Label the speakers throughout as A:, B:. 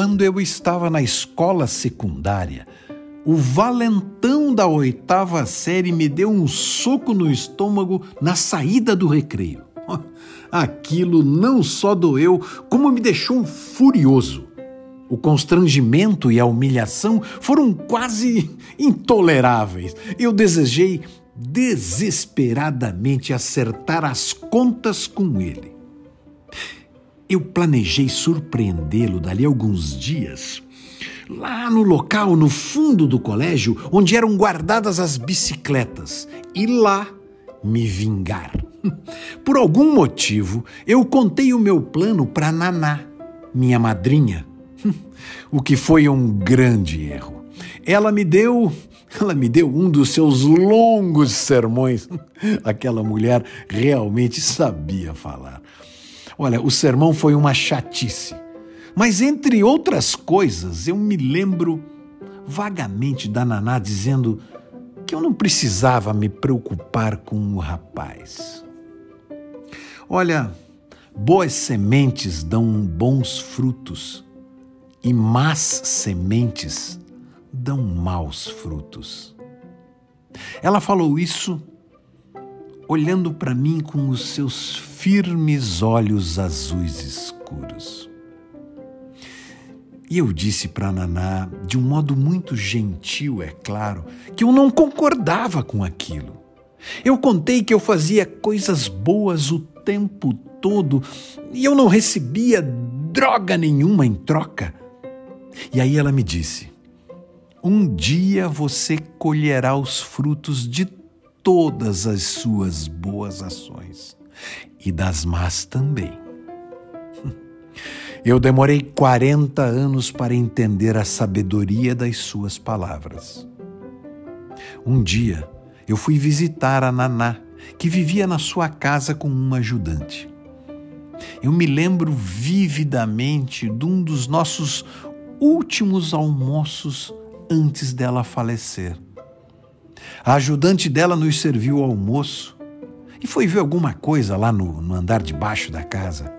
A: quando eu estava na escola secundária, o valentão da oitava série me deu um soco no estômago na saída do recreio. Aquilo não só doeu, como me deixou furioso. O constrangimento e a humilhação foram quase intoleráveis. Eu desejei desesperadamente acertar as contas com ele. Eu planejei surpreendê-lo dali a alguns dias, lá no local, no fundo do colégio, onde eram guardadas as bicicletas, e lá me vingar. Por algum motivo, eu contei o meu plano para Naná, minha madrinha, o que foi um grande erro. Ela me deu, ela me deu um dos seus longos sermões. Aquela mulher realmente sabia falar. Olha, o sermão foi uma chatice. Mas entre outras coisas, eu me lembro vagamente da Naná dizendo que eu não precisava me preocupar com o rapaz. Olha, boas sementes dão bons frutos e más sementes dão maus frutos. Ela falou isso olhando para mim com os seus firmes olhos azuis escuros. E eu disse para Naná, de um modo muito gentil, é claro, que eu não concordava com aquilo. Eu contei que eu fazia coisas boas o tempo todo e eu não recebia droga nenhuma em troca. E aí ela me disse: Um dia você colherá os frutos de todas as suas boas ações e das más também. Eu demorei 40 anos para entender a sabedoria das suas palavras. Um dia, eu fui visitar a Naná, que vivia na sua casa com uma ajudante. Eu me lembro vividamente de um dos nossos últimos almoços antes dela falecer. A ajudante dela nos serviu o almoço e foi ver alguma coisa lá no, no andar de baixo da casa.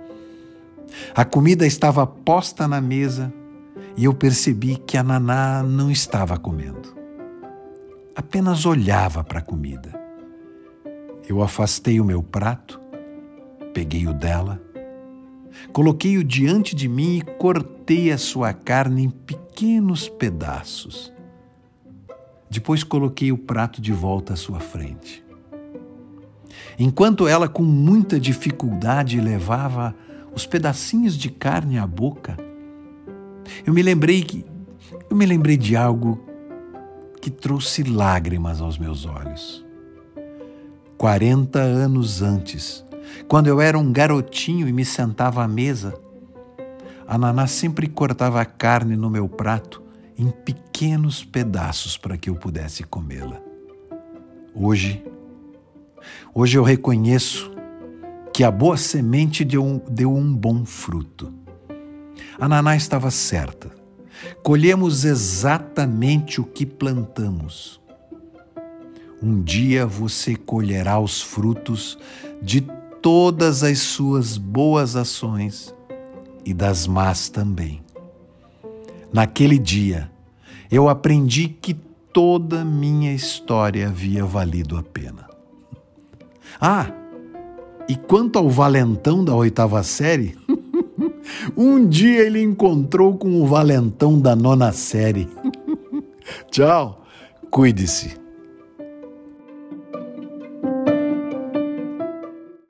A: A comida estava posta na mesa e eu percebi que a Naná não estava comendo. Apenas olhava para a comida. Eu afastei o meu prato, peguei o dela, coloquei-o diante de mim e cortei a sua carne em pequenos pedaços. Depois coloquei o prato de volta à sua frente. Enquanto ela, com muita dificuldade, levava os pedacinhos de carne à boca, eu me lembrei que eu me lembrei de algo que trouxe lágrimas aos meus olhos. 40 anos antes, quando eu era um garotinho e me sentava à mesa, a Naná sempre cortava a carne no meu prato em pequenos pedaços para que eu pudesse comê-la. Hoje, hoje eu reconheço que a boa semente deu, deu um bom fruto. A Naná estava certa. Colhemos exatamente o que plantamos. Um dia você colherá os frutos de todas as suas boas ações e das más também. Naquele dia, eu aprendi que toda minha história havia valido a pena. Ah, e quanto ao valentão da oitava série, um dia ele encontrou com o valentão da nona série. Tchau, cuide-se.